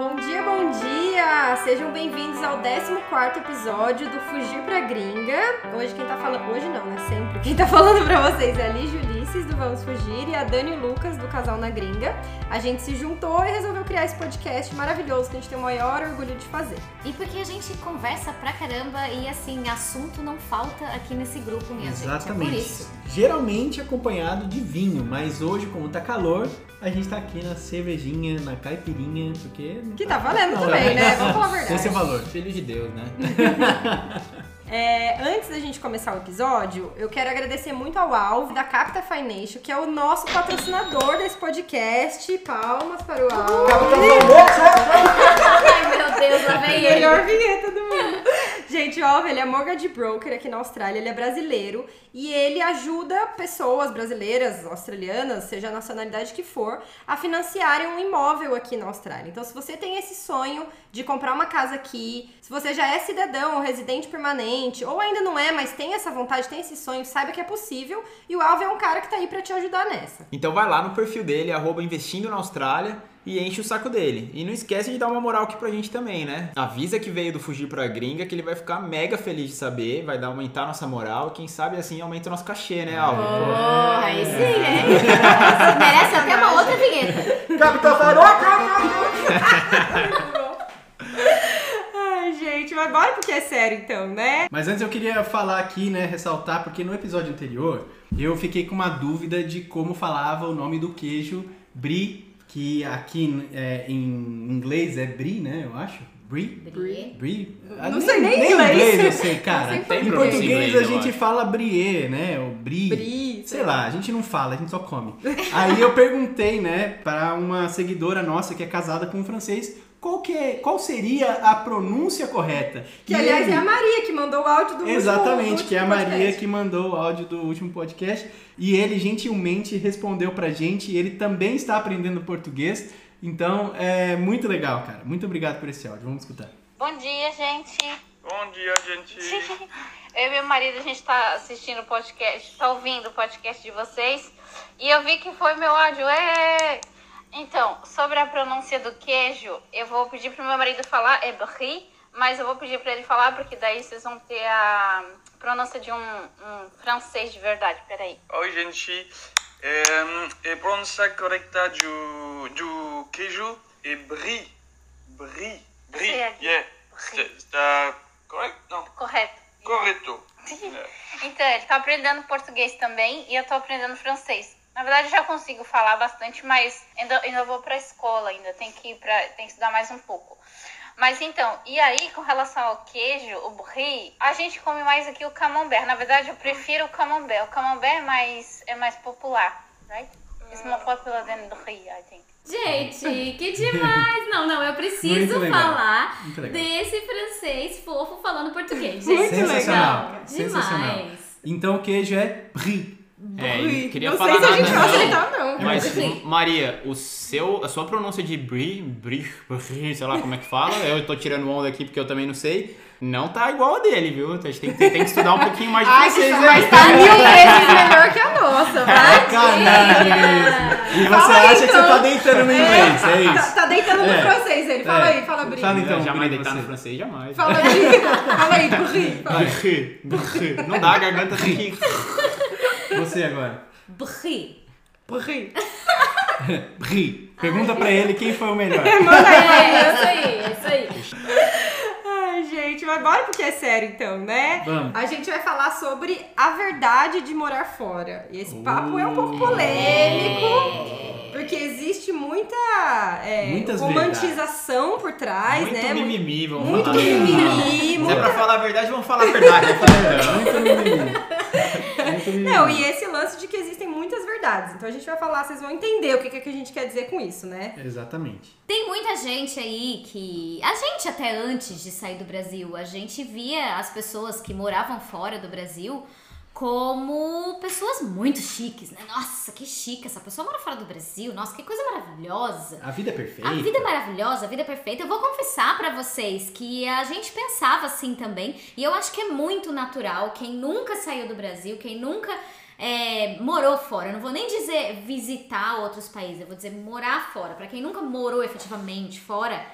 Bom dia, bom dia! Sejam bem-vindos ao 14 episódio do Fugir pra Gringa. Hoje quem tá falando. Hoje não, né? Sempre. Quem tá falando pra vocês é a Liz Ulisses do Vamos Fugir e a Dani Lucas do Casal na Gringa. A gente se juntou e resolveu criar esse podcast maravilhoso que a gente tem o maior orgulho de fazer. E porque a gente conversa pra caramba e assim, assunto não falta aqui nesse grupo, minha Exatamente. gente. É por isso. Geralmente acompanhado de vinho, mas hoje, como tá calor, a gente tá aqui na cervejinha, na caipirinha, porque. Que tá valendo Não, também, é. né? Vamos falar a verdade. Esse é o valor. Filho de Deus, né? É, antes da gente começar o episódio, eu quero agradecer muito ao Alvo da Capta Financial, que é o nosso patrocinador desse podcast. Palmas para o Alvo. Ai, meu Deus, lá vem ele. Melhor vinheta do mundo. Gente, o ele é mortgage broker aqui na Austrália, ele é brasileiro e ele ajuda pessoas brasileiras, australianas, seja a nacionalidade que for, a financiarem um imóvel aqui na Austrália. Então, se você tem esse sonho de comprar uma casa aqui, se você já é cidadão ou residente permanente, ou ainda não é, mas tem essa vontade, tem esse sonho, saiba que é possível e o Alvo é um cara que tá aí pra te ajudar nessa. Então vai lá no perfil dele, arroba investindo na Austrália e enche o saco dele. E não esquece de dar uma moral aqui pra gente também, né? Avisa que veio do Fugir pra Gringa, que ele vai ficar mega feliz de saber, vai dar aumentar nossa moral e quem sabe assim aumenta o nosso cachê, né, Alvo? Oh, aí sim, hein? Merece até uma outra vinheta. Capitão Ai, gente, mas bora porque é sério então, né? Mas antes eu queria falar aqui, né, ressaltar, porque no episódio anterior eu fiquei com uma dúvida de como falava o nome do queijo brie, que aqui é, em inglês é brie, né, eu acho. Brie? Brie. Brie? Não sei nem inglês. eu sei, cara. Não sei em português inglês, a gente fala brie, né? O brie. Brie, Sei lá, a gente não fala, a gente só come. Aí eu perguntei, né, para uma seguidora nossa que é casada com um francês, qual, que é, qual seria a pronúncia correta? Que E aliás ele- é a Maria que mandou o áudio do Exatamente, último, do que é a Maria podcast. que mandou o áudio do último podcast e ele gentilmente respondeu pra gente. Ele também está aprendendo português, então é muito legal, cara. Muito obrigado por esse áudio. Vamos escutar. Bom dia, gente. Bom dia, gente. Eu e meu marido, a gente tá assistindo o podcast, tá ouvindo o podcast de vocês. E eu vi que foi meu áudio. É... Então, sobre a pronúncia do queijo, eu vou pedir pro meu marido falar, é brie, mas eu vou pedir pra ele falar, porque daí vocês vão ter a pronúncia de um, um francês de verdade. Peraí. Oi, gente. É, a pronúncia correta do, do queijo é brie. Brie. Brie. Yeah. Brie. Está, está correto? Não. Correto. Correto. É. Então, ele tá aprendendo português também e eu tô aprendendo francês. Na verdade, eu já consigo falar bastante, mas ainda, ainda vou pra escola, ainda tem que ir pra, tem que estudar mais um pouco. Mas então, e aí, com relação ao queijo, o brie, a gente come mais aqui o camembert. Na verdade, eu prefiro o camembert. O camembert é mais, é mais popular, right? It's more popular than brie, I think. Gente, que demais! Não, não, eu preciso falar desse francês fofo falando português. Muito Gente, Sensacional. legal. Sensacional. Demais. Então o queijo é brie. É, queria não falar sei se a nada, gente vai não. aceitar não. Mas, Sim. Maria, o seu, a sua pronúncia de brie, brie, brie, sei lá como é que fala, eu tô tirando onda aqui porque eu também não sei, não tá igual a dele, viu? A gente tem que, tem que estudar um pouquinho mais de Ai, que aí. mas tá mil vezes melhor que a nossa, vai. Sacanagem mesmo. E você Fala aí, acha que você então. tá deitando no inglês, é Tá, isso? tá deitando no É. francês ele. Fala É. aí, fala Bri. Fala então, jamais deitar no francês, jamais. Fala aí, fala aí, Bri. Fala. Brie, brie. Não dá, a garganta tem que... Você agora. Brie. Bri. Brie. Pergunta pra ele quem foi o melhor. É, isso aí, é isso aí. Ai, gente, mas bora porque é sério então, né? Vamos. A gente vai falar sobre a verdade de morar fora. E esse papo é um pouco polêmico, porque existe muita é, romantização por trás, Muito né? mimimi, vamos Muito falar. mimimi, Se é pra falar a verdade, vamos falar a verdade. Vamos falar a verdade. Muito mimimi. Não, e esse lance de que existem muitas verdades. Então a gente vai falar, vocês vão entender o que, que a gente quer dizer com isso, né? Exatamente. Tem muita gente aí que. A gente, até antes de sair do Brasil, a gente via as pessoas que moravam fora do Brasil como pessoas muito chiques, né? Nossa, que chique, essa pessoa mora fora do Brasil, nossa, que coisa maravilhosa. A vida é perfeita. A vida é maravilhosa, a vida é perfeita. Eu vou confessar pra vocês que a gente pensava assim também, e eu acho que é muito natural quem nunca saiu do Brasil, quem nunca é, morou fora. Eu não vou nem dizer visitar outros países, eu vou dizer morar fora. Pra quem nunca morou efetivamente fora,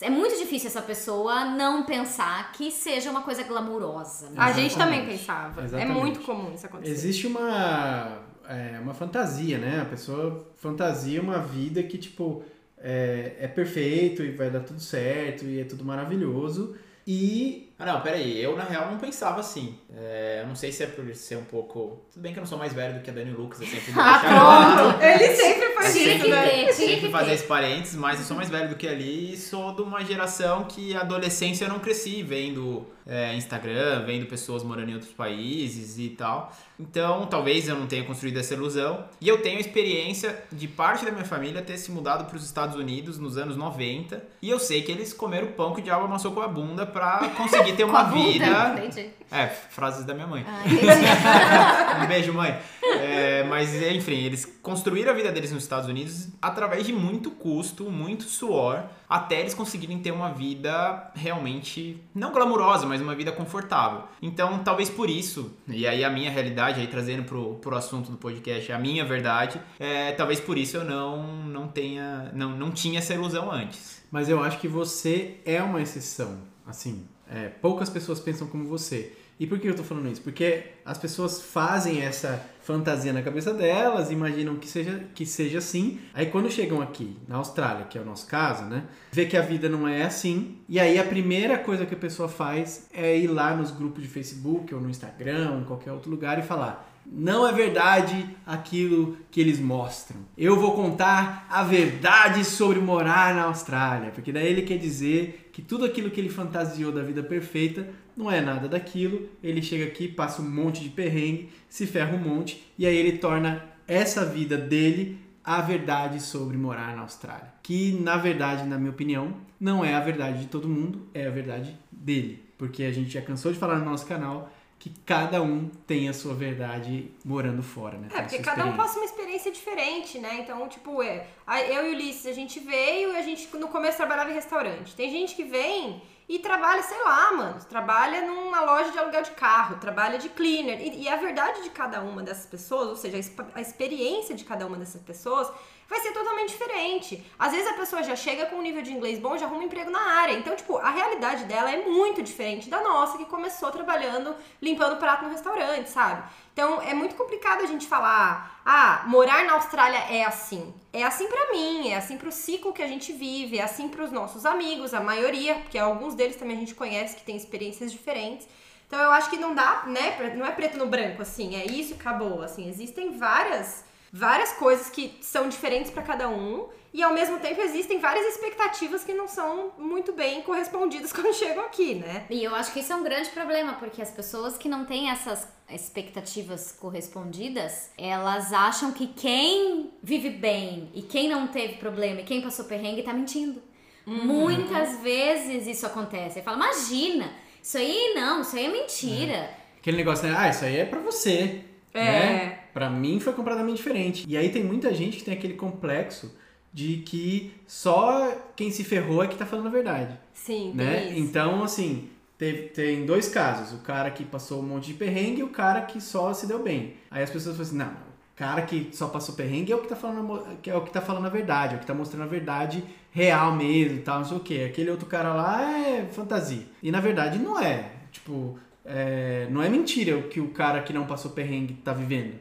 é muito difícil essa pessoa não pensar que seja uma coisa glamurosa. né? A gente também pensava. Exatamente. É muito comum isso acontecer. Existe uma, é, uma fantasia, né? A pessoa fantasia uma vida que, tipo, é, é perfeito e vai dar tudo certo e é tudo maravilhoso. E Ah, não, peraí, eu na real não pensava assim. É, eu não sei se é por ser um pouco. Tudo bem que eu não sou mais velho do que a Dani Lucas, eu sempre vou Ah, claro. Ele sempre faz isso, né? Sempre fazer esse parênteses, mas eu sou mais velho do que ali e sou de uma geração que a adolescência eu não cresci vendo é, Instagram, vendo pessoas morando em outros países e tal. Então, talvez eu não tenha construído essa ilusão. E eu tenho a experiência de parte da minha família ter se mudado para os Estados Unidos nos anos 90. E eu sei que eles comeram pão que o diabo amassou com a bunda pra conseguir ter uma vida. Entendi. É, frases da minha mãe. Ah. Um beijo, mãe. É, mas, enfim, eles construíram a vida deles nos Estados Unidos através de muito custo, muito suor, até eles conseguirem ter uma vida realmente, não glamurosa, mas uma vida confortável. Então, talvez por isso, e aí a minha realidade, aí trazendo pro, pro assunto do podcast, a minha verdade, é, talvez por isso eu não, não tenha, não, não tinha essa ilusão antes. Mas eu acho que você é uma exceção. Assim, é, poucas pessoas pensam como você. E por que eu tô falando isso? Porque as pessoas fazem essa fantasia na cabeça delas, imaginam que seja, que seja assim. Aí quando chegam aqui, na Austrália, que é o nosso caso, né? Vê que a vida não é assim. E aí a primeira coisa que a pessoa faz é ir lá nos grupos de Facebook ou no Instagram ou em qualquer outro lugar e falar: não é verdade aquilo que eles mostram. Eu vou contar a verdade sobre morar na Austrália, porque daí ele quer dizer que tudo aquilo que ele fantasiou da vida perfeita não é nada daquilo. Ele chega aqui, passa um monte de perrengue, se ferra um monte e aí ele torna essa vida dele a verdade sobre morar na Austrália. Que na verdade, na minha opinião, não é a verdade de todo mundo, é a verdade dele. Porque a gente já cansou de falar no nosso canal que cada um tem a sua verdade morando fora, né? É, porque cada um passa uma experiência diferente, né? Então, tipo, é, eu e o Ulisses, a gente veio e a gente no começo trabalhava em restaurante. Tem gente que vem e trabalha, sei lá, mano, trabalha numa loja de aluguel de carro, trabalha de cleaner. E, e a verdade de cada uma dessas pessoas, ou seja, a, a experiência de cada uma dessas pessoas vai ser totalmente diferente. Às vezes a pessoa já chega com um nível de inglês bom, já arruma um emprego na área. Então, tipo, a realidade dela é muito diferente da nossa, que começou trabalhando, limpando prato no restaurante, sabe? Então, é muito complicado a gente falar, ah, morar na Austrália é assim. É assim pra mim, é assim pro ciclo que a gente vive, é assim pros nossos amigos, a maioria, porque alguns deles também a gente conhece que tem experiências diferentes. Então, eu acho que não dá, né, não é preto no branco, assim, é isso acabou, assim, existem várias várias coisas que são diferentes pra cada um e ao mesmo tempo existem várias expectativas que não são muito bem correspondidas quando chegam aqui, né? E eu acho que isso é um grande problema, porque as pessoas que não têm essas expectativas correspondidas, elas acham que quem vive bem e quem não teve problema e quem passou perrengue tá mentindo. Muitas vezes isso acontece. Você fala, imagina, isso aí não, isso aí é mentira. Aquele negócio, né? Ah, isso aí é pra você. É. Né? Pra mim foi completamente diferente. E aí tem muita gente que tem aquele complexo de que só quem se ferrou é que tá falando a verdade. Sim, né? isso. Então, assim, teve- tem dois casos. O cara que passou um monte de perrengue e o cara que só se deu bem. Aí as pessoas falam assim, não, o cara que só passou perrengue é o que tá falando, é o que tá falando a verdade, é o que tá mostrando a verdade real mesmo e tal, não sei o quê. Aquele outro cara lá é fantasia. E na verdade não é. Tipo, é, não é mentira o que o cara que não passou perrengue tá vivendo.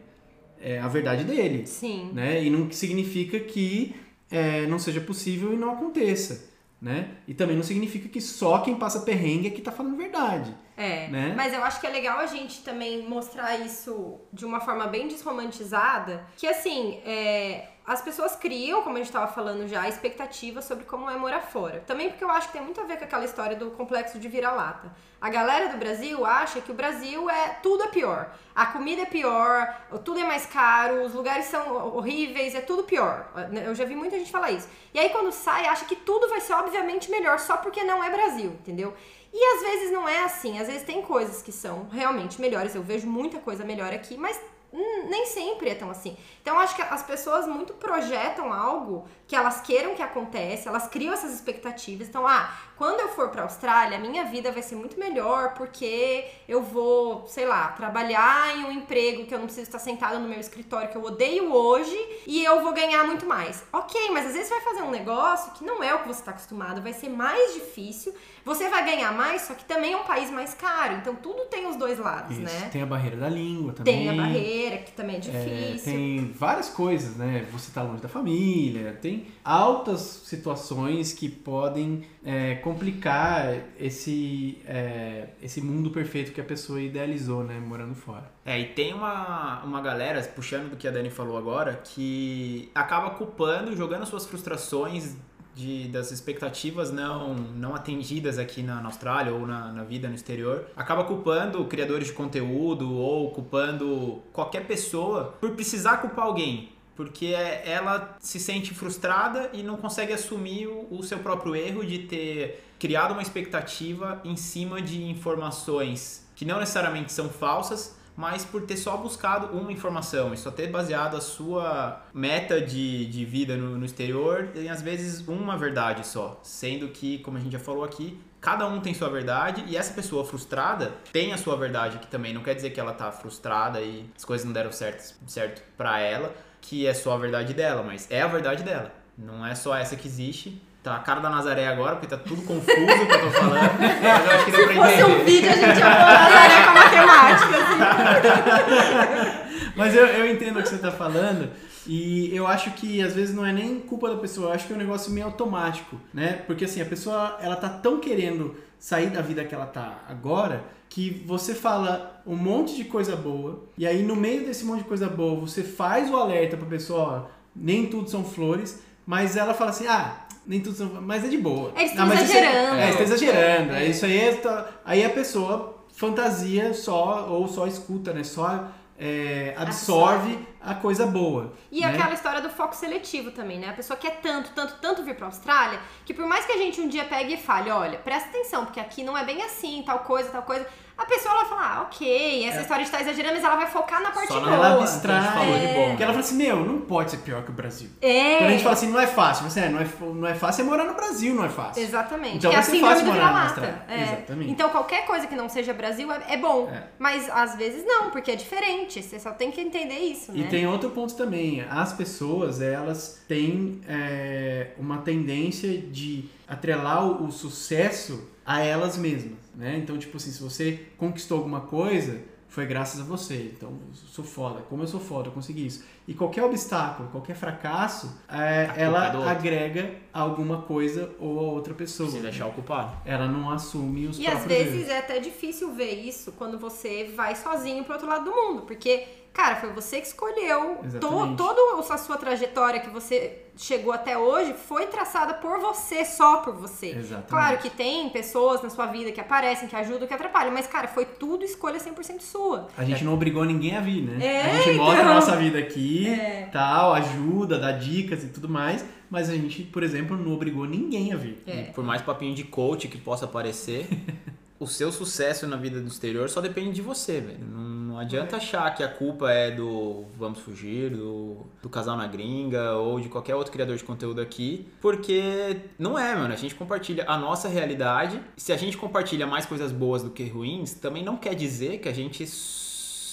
É a verdade dele Sim. né? E não significa que é, não seja possível e não aconteça, né? E também não significa que só quem passa perrengue é que tá falando verdade. É, Né? mas eu acho que é legal a gente também mostrar isso de uma forma bem desromantizada, que assim, é, as pessoas criam, como a gente tava falando já, expectativas sobre como é morar fora. Também porque eu acho que tem muito a ver com aquela história do complexo de vira-lata. A galera do Brasil acha que o Brasil é tudo é pior. A comida é pior, tudo é mais caro, os lugares são horríveis, é tudo pior. Eu já vi muita gente falar isso. E aí quando sai, acha que tudo vai ser obviamente melhor só porque não é Brasil, entendeu? E às vezes não é assim, às vezes tem coisas que são realmente melhores. Eu vejo muita coisa melhor aqui, mas nem sempre é tão assim. Então acho que as pessoas muito projetam algo que elas queiram que aconteça, elas criam essas expectativas. Então, ah, quando eu for Austrália, a minha vida vai ser muito melhor porque eu vou, sei lá, trabalhar em um emprego que eu não preciso estar sentada no meu escritório que eu odeio hoje e eu vou ganhar muito mais. Ok, mas às vezes você vai fazer um negócio que não é o que você está acostumado, vai ser mais difícil, você vai ganhar mais, só que também é um país mais caro. Então tudo tem os dois lados, Isso. né? Tem a barreira da língua também. Tem a barreira, que também é É, difícil. tem várias coisas, né? Você tá longe da família, tem altas situações que podem é, complicar esse, é, esse mundo perfeito que a pessoa idealizou, né? Morando fora. É, e tem uma, uma galera, puxando do que a Dani falou agora, que acaba culpando, jogando suas frustrações de, das expectativas não, não atendidas aqui na, na Austrália ou na, na vida no exterior, acaba culpando criadores de conteúdo ou culpando qualquer pessoa por precisar culpar alguém. Porque é- ela se sente frustrada e não consegue assumir o, o seu próprio erro de ter criado uma expectativa em cima de informações que não necessariamente são falsas, mas por ter só buscado uma informação e só ter baseado a sua meta de, de vida no, no exterior em às vezes uma verdade só. Sendo que, como a gente já falou aqui, cada um tem sua verdade e essa pessoa frustrada tem a sua verdade que também não quer dizer que ela tá frustrada e as coisas não deram certo, certo para ela, que é só a verdade dela, mas é a verdade dela. Não é só essa que existe. Tá a cara da Nazaré agora, porque tá tudo confuso o que eu tô falando. Mas eu acho que deu pra Se fosse um entender. vídeo, a gente ia pôr Nazaré com a matemática, assim. Mas eu, eu entendo o que você tá falando. E eu acho que às vezes não é nem culpa da pessoa, eu acho que é um negócio meio automático, né? Porque assim, a pessoa ela tá tão querendo sair da vida que ela tá agora que você fala um monte de coisa boa e aí no meio desse monte de coisa boa você faz o alerta pra pessoa, ó, nem tudo são flores, mas ela fala assim: "Ah, nem tudo são, mas é de boa". Eles Ah, estão mas isso é- exagerando. É, está exagerando. É. Isso aí é, aí a pessoa fantasia só ou só escuta, né? Só é, absorve a coisa boa. E né? aquela história do foco seletivo também, né? A pessoa quer tanto, tanto, tanto vir pra Austrália, que por mais que a gente um dia pegue e fale, olha, presta atenção, porque aqui não é bem assim, tal coisa, tal coisa, a pessoa ela vai falar, ah, ok, essa É. história estar exagerando, mas ela vai focar na parte Só na boa. ela que a gente abstrai. falou de bom. Porque ela fala assim, meu, não pode ser pior que o Brasil. É. Quando a gente fala assim, não é fácil, você é, não é, não é fácil é morar no Brasil, não é fácil. Exatamente. Então é a vai ser fácil do morar na vira-lata. Austrália. É. Exatamente. Então qualquer coisa que não seja Brasil é, é bom. É. Mas às vezes não, porque é diferente. Você só tem que entender isso, E né? tem outro ponto também. As pessoas, elas têm é, uma tendência de atrelar o, o sucesso a elas mesmas, né? Então, tipo assim, se você conquistou alguma coisa, foi graças a você. Então, eu sou foda. Como eu sou foda, eu consegui isso. E qualquer obstáculo, qualquer fracasso, é, ela é outro. agrega alguma coisa ou a outra pessoa. Se deixar ocupado. Ela não assume os E às próprios vezes erros. é até difícil ver isso quando você vai sozinho pro outro lado do mundo, porque, cara, foi você que escolheu. To, Exatamente. toda a sua trajetória que você chegou até hoje foi traçada por você, só por você. Exatamente. Claro que tem pessoas na sua vida que aparecem, que ajudam, que atrapalham, mas, cara, foi tudo escolha 100% sua. A gente não obrigou ninguém a vir, né? É, a gente mostra então. a nossa vida aqui, É. tal, ajuda, dá dicas e tudo mais, mas a gente, por exemplo, não obrigou ninguém a vir. É. Por mais papinho de coach que possa parecer, o seu sucesso na vida do exterior só depende de você, velho. Não, não adianta achar que a culpa é do Vamos Fugir, do, do Casal na Gringa ou de qualquer outro criador de conteúdo aqui, porque não é, mano. A gente compartilha a nossa realidade. Se a gente compartilha mais coisas boas do que ruins, também não quer dizer que a gente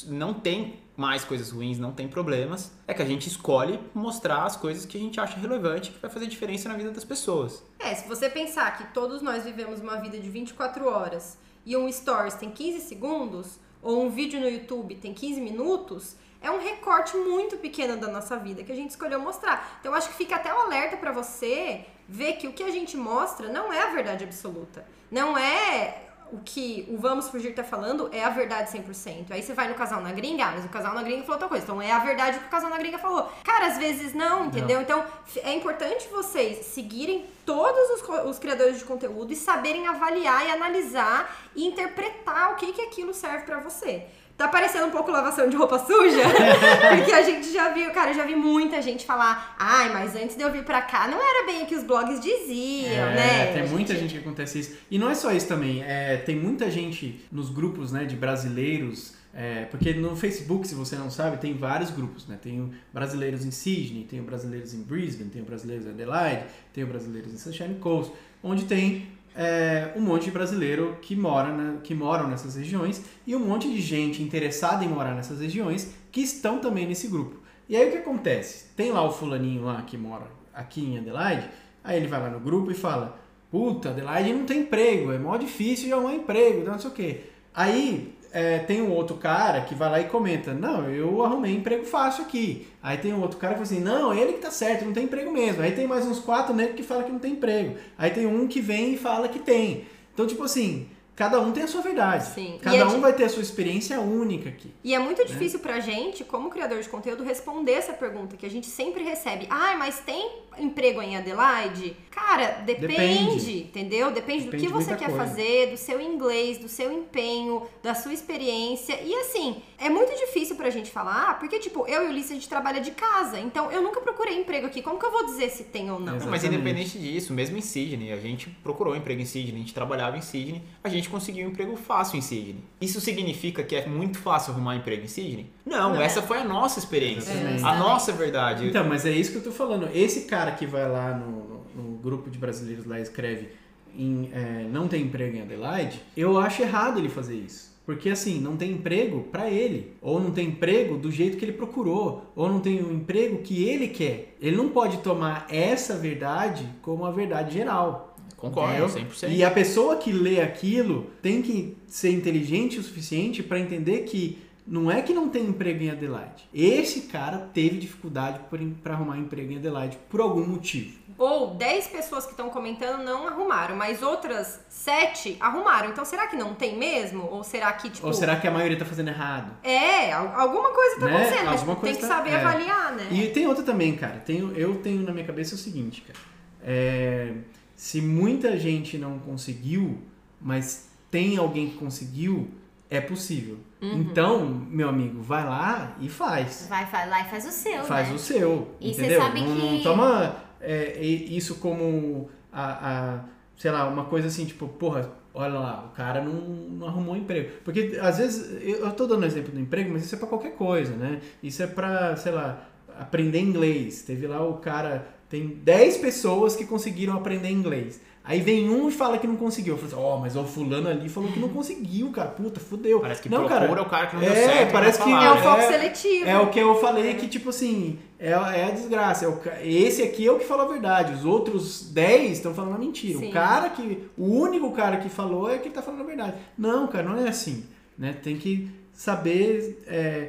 não tem mais coisas ruins, não tem problemas. É que a gente escolhe mostrar as coisas que a gente acha relevante que vai fazer diferença na vida das pessoas. É, se você pensar que todos nós vivemos uma vida de 24 horas e um stories tem 15 segundos, ou um vídeo no YouTube tem 15 minutos, é um recorte muito pequeno da nossa vida que a gente escolheu mostrar. Então acho que fica até um alerta pra você ver que o que a gente mostra não é a verdade absoluta. Não é o que o Vamos Fugir tá falando é a verdade 100%. Aí você vai no Casal na Gringa, ah, mas o Casal na Gringa falou outra coisa. Então é a verdade o que o Casal na Gringa falou. Cara, às vezes não, entendeu? Então f- é importante vocês seguirem todos os, os criadores de conteúdo e saberem avaliar e analisar e interpretar o que que aquilo serve pra você. Tá parecendo um pouco lavação de roupa suja? Porque a gente já viu, cara, eu já vi muita gente falar, ai, mas antes de eu vir pra cá, não era bem o que os blogs diziam, É, né? Tem A muita gente que acontece isso. E não é só isso também. É, tem muita gente nos grupos né, de brasileiros É, porque no Facebook, se você não sabe, tem vários grupos, né? Tem o brasileiros em Sydney, tem o brasileiros em Brisbane, tem o brasileiros em Adelaide, tem o brasileiros em Sunshine Coast, onde tem é, um monte de brasileiro que, mora que moram nessas regiões e um monte de gente interessada em morar nessas regiões que estão também nesse grupo. E aí o que acontece? Tem lá o fulaninho lá que mora aqui em Adelaide, aí ele vai lá no grupo e fala, puta, Adelaide não tem emprego, é mó difícil de arrumar emprego, não sei o quê. Aí é, tem um outro cara que vai lá e comenta, não, eu arrumei emprego fácil aqui. Aí tem um outro cara que fala assim, não, ele que tá certo, não tem emprego mesmo. Aí tem mais uns quatro negros que falam que não tem emprego. Aí tem um que vem e fala que tem. Então, tipo assim, cada um tem a sua verdade. Sim. Cada é um vai ter a sua experiência única aqui. E é muito difícil pra gente, como criador de conteúdo, responder essa pergunta que a gente sempre recebe. Ah, mas tem emprego em Adelaide? Cara, depende, Depende. entendeu? Depende, do Depende que de você quer coisa. fazer, do seu inglês, do seu empenho, da sua experiência. E assim, é muito difícil pra gente falar, ah, porque, tipo, eu e o Ulisses, a gente trabalha de casa. Então, eu nunca procurei emprego aqui. Como que eu vou dizer se tem ou não? Exato. Mas independente disso, mesmo em Sydney, a gente procurou emprego em Sydney, a gente trabalhava em Sydney, a gente conseguiu um emprego fácil em Sydney. Isso significa que é muito fácil arrumar emprego em Sydney? Não, Não. essa foi a nossa experiência. Exatamente. A nossa verdade. Então, mas é isso que eu tô falando. Esse cara que vai lá no, no- no grupo de brasileiros lá e escreve em, é, não tem emprego em Adelaide, eu acho errado ele fazer isso. Porque assim, não tem emprego pra ele. Ou não tem emprego do jeito que ele procurou. Ou não tem o emprego que ele quer. Ele não pode tomar essa verdade como a verdade geral. Concordo, Entendeu? 100%. E a pessoa que lê aquilo tem que ser inteligente o suficiente para entender que não é que não tem emprego em Adelaide. Esse cara teve dificuldade para arrumar emprego em Adelaide por algum motivo. Ou 10 pessoas que estão comentando não arrumaram, mas outras 7 arrumaram. Então, será que não tem mesmo? Ou será que, tipo. Ou será que a maioria tá fazendo errado? É, al- alguma coisa tá Né? acontecendo, mas Alguma tem que tá- saber é. avaliar, né? E tem outra também, cara. Tenho, eu tenho na minha cabeça o seguinte, cara. É, se muita gente não conseguiu, mas tem alguém que conseguiu, é possível. Uhum. Então, meu amigo, vai lá e faz. Vai, vai lá e faz o seu, Faz né? o seu. E entendeu? sabe não, não que- toma é, isso como a, a, sei lá, uma coisa assim, tipo, porra, olha lá, o cara não, não arrumou emprego. Porque às vezes, eu, eu tô dando exemplo do emprego, mas isso é pra qualquer coisa, né? Isso é pra, sei lá, aprender inglês. Teve lá o cara, tem 10 pessoas que conseguiram aprender inglês. Aí vem um e fala que não conseguiu. Eu falo assim, ó, mas o fulano ali falou que não conseguiu, cara. Puta, fudeu. Parece que não, procura cara, o cara que não é, deu certo. parece que falar, É o né? foco é- seletivo. É o que eu falei que, tipo assim, é, é a desgraça. É o esse aqui é o que falou a verdade. Os outros 10 estão falando a mentira. Sim. O cara que. O único cara que falou é que tá falando a verdade. Não, cara, não é assim. Né? Tem que saber, é,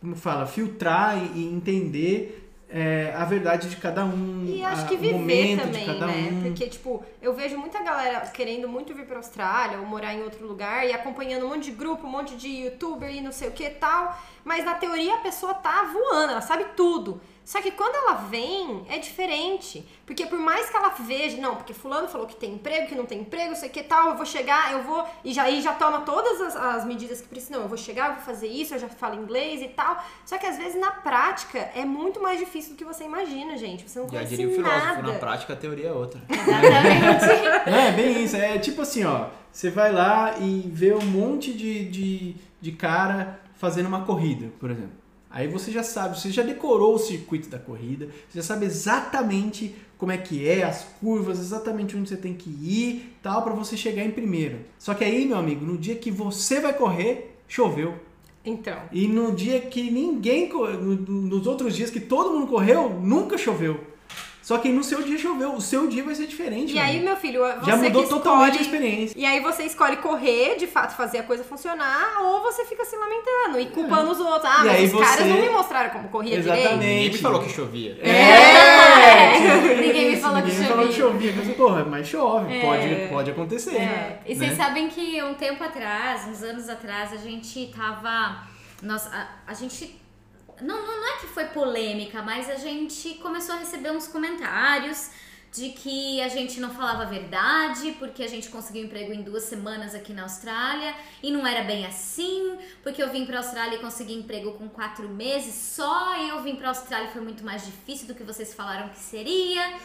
como fala, filtrar e, e entender é, a verdade de cada um. E acho a- que viver também, né? um. Porque, tipo, eu vejo muita galera querendo muito vir pra Austrália ou morar em outro lugar e acompanhando um monte de grupo, um monte de youtuber e não sei o que tal. Mas na teoria a pessoa tá voando, ela sabe tudo. Só que quando ela vem, é diferente. Porque por mais que ela veja, não, porque fulano falou que tem emprego, que não tem emprego, sei o que tal, eu vou chegar, eu vou. E já, e já toma todas as, as medidas que precisa. Não, eu vou chegar, eu vou fazer isso, eu já falo inglês e tal. Só que às vezes na prática é muito mais difícil do que você imagina, gente. Você não Já conhece diria o filósofo, nada. na prática a teoria é outra. Exatamente. É, bem isso. É tipo assim, ó. Você vai lá e vê um monte de, de, de cara fazendo uma corrida, por exemplo. Aí você já sabe, você já decorou o circuito da corrida, você já sabe exatamente como é que é, as curvas, exatamente onde você tem que ir, tal, pra você chegar em primeiro. Só que aí, meu amigo, no dia que você vai correr, choveu. Então. E no dia que ninguém, nos outros dias que todo mundo correu, nunca choveu. Só que no seu dia choveu, o seu dia vai ser diferente. E meu aí, meu filho, você já mudou que totalmente a escolhe- experiência. E aí você escolhe correr, de fato, fazer a coisa funcionar, ou você fica se lamentando e culpando os outros. Ah, É. E mas os caras você- não me mostraram como corria Exatamente. direito. Ninguém me falou que chovia. É! Ninguém me falou que ninguém me falou que chovia. chovia. Mas, porra, mas chove, É. pode, pode acontecer. É. E vocês Né? sabem que um tempo atrás, uns anos atrás, a gente tava. Nossa, a, a gente. Não, não, não é que foi polêmica, mas a gente começou a receber uns comentários de que a gente não falava a verdade, porque a gente conseguiu emprego em duas semanas aqui na Austrália e não era bem assim, porque eu vim pra Austrália e consegui emprego com quatro meses, só eu vim pra Austrália e foi muito mais difícil do que vocês falaram que seria.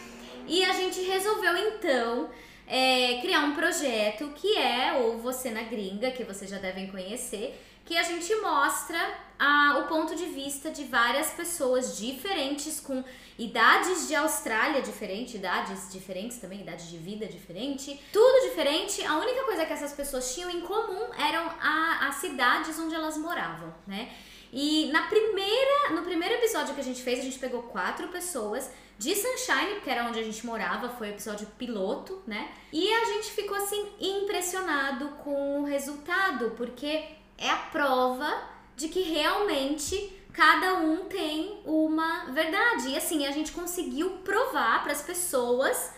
E a gente resolveu então é, criar um projeto que é o Você na Gringa, que vocês já devem conhecer, que a gente mostra ah, o ponto de vista de várias pessoas diferentes, com idades de Austrália diferentes, idades diferentes também, idade de vida diferente, tudo diferente. A única coisa que essas pessoas tinham em comum eram a- as cidades onde elas moravam, né? E na primeira, no primeiro episódio que a gente fez, a gente pegou quatro pessoas de Sunshine, que era onde a gente morava, foi o episódio piloto, né? E a gente ficou assim impressionado com o resultado, porque é a prova de que realmente cada um tem uma verdade. E assim, a gente conseguiu provar para as pessoas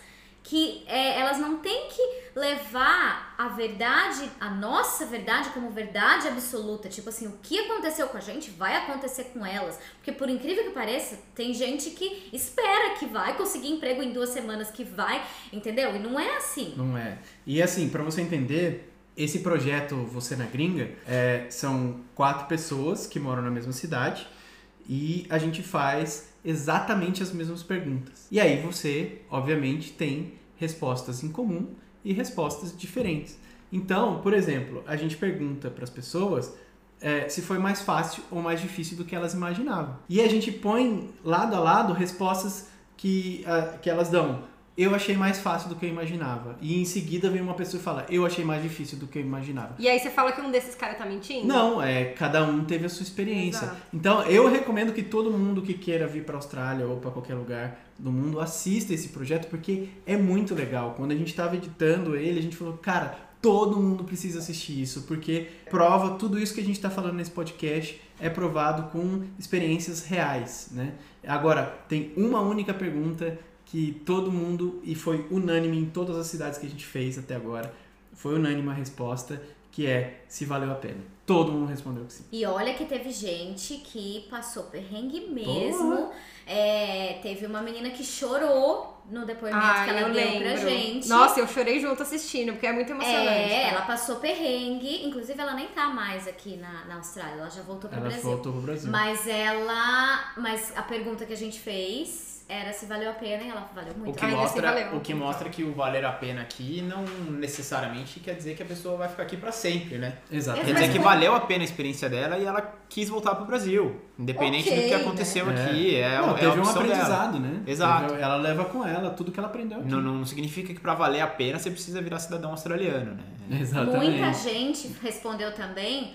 que é, elas não têm que levar a verdade, a nossa verdade, como verdade absoluta. Tipo assim, o que aconteceu com a gente vai acontecer com elas. Porque por incrível que pareça, tem gente que espera que vai conseguir emprego em duas semanas, que vai, entendeu? E não é assim. Não é. E assim, pra você entender, esse projeto Você na Gringa é, são quatro pessoas que moram na mesma cidade e a gente faz exatamente as mesmas perguntas. E aí você, obviamente, tem respostas em comum e respostas diferentes. Então, por exemplo, a gente pergunta para as pessoas é, se foi mais fácil ou mais difícil do que elas imaginavam. E a gente põe lado a lado respostas que, ah, que elas dão. Eu achei mais fácil do que eu imaginava. E em seguida vem uma pessoa e fala, eu achei mais difícil do que eu imaginava. E aí você fala que um desses caras tá mentindo? Não, é, cada um teve a sua experiência. Exato. Então, eu recomendo que todo mundo que queira vir para Austrália ou para qualquer lugar do mundo assista esse projeto porque é muito legal. Quando a gente estava editando ele, a gente falou, cara, todo mundo precisa assistir isso porque prova tudo isso que a gente está falando nesse podcast é provado com experiências reais, né? Agora, tem uma única pergunta que todo mundo e foi unânime em todas as cidades que a gente fez até agora, foi unânime a resposta que é se valeu a pena. Todo mundo respondeu que sim. E olha que teve gente que passou perrengue mesmo. É, teve uma menina que chorou no depoimento Ah, que ela eu deu lembro. pra gente. Nossa, eu chorei junto assistindo, porque é muito emocionante. É, tá? ela passou perrengue. Inclusive, ela nem tá mais aqui na, na Austrália, ela já voltou pro Ela Brasil. voltou pro Brasil. Mas ela. Mas a pergunta que a gente fez era se valeu a pena e ela valeu O muito. que, Ainda assim mostra, valeu. o que mostra que o valer a pena aqui não necessariamente quer dizer que a pessoa vai ficar aqui pra sempre, né? Exatamente. Quer dizer que valeu a pena a experiência dela e ela quis voltar pro Brasil. Independente Ok, do que aconteceu né? aqui. É, Não, é a teve um opção dela. aprendizado, né? Exato. Teve- ela leva com ela tudo que ela aprendeu aqui. Não, não significa que pra valer a pena você precisa virar cidadão australiano, né? Exatamente. Muita gente respondeu também.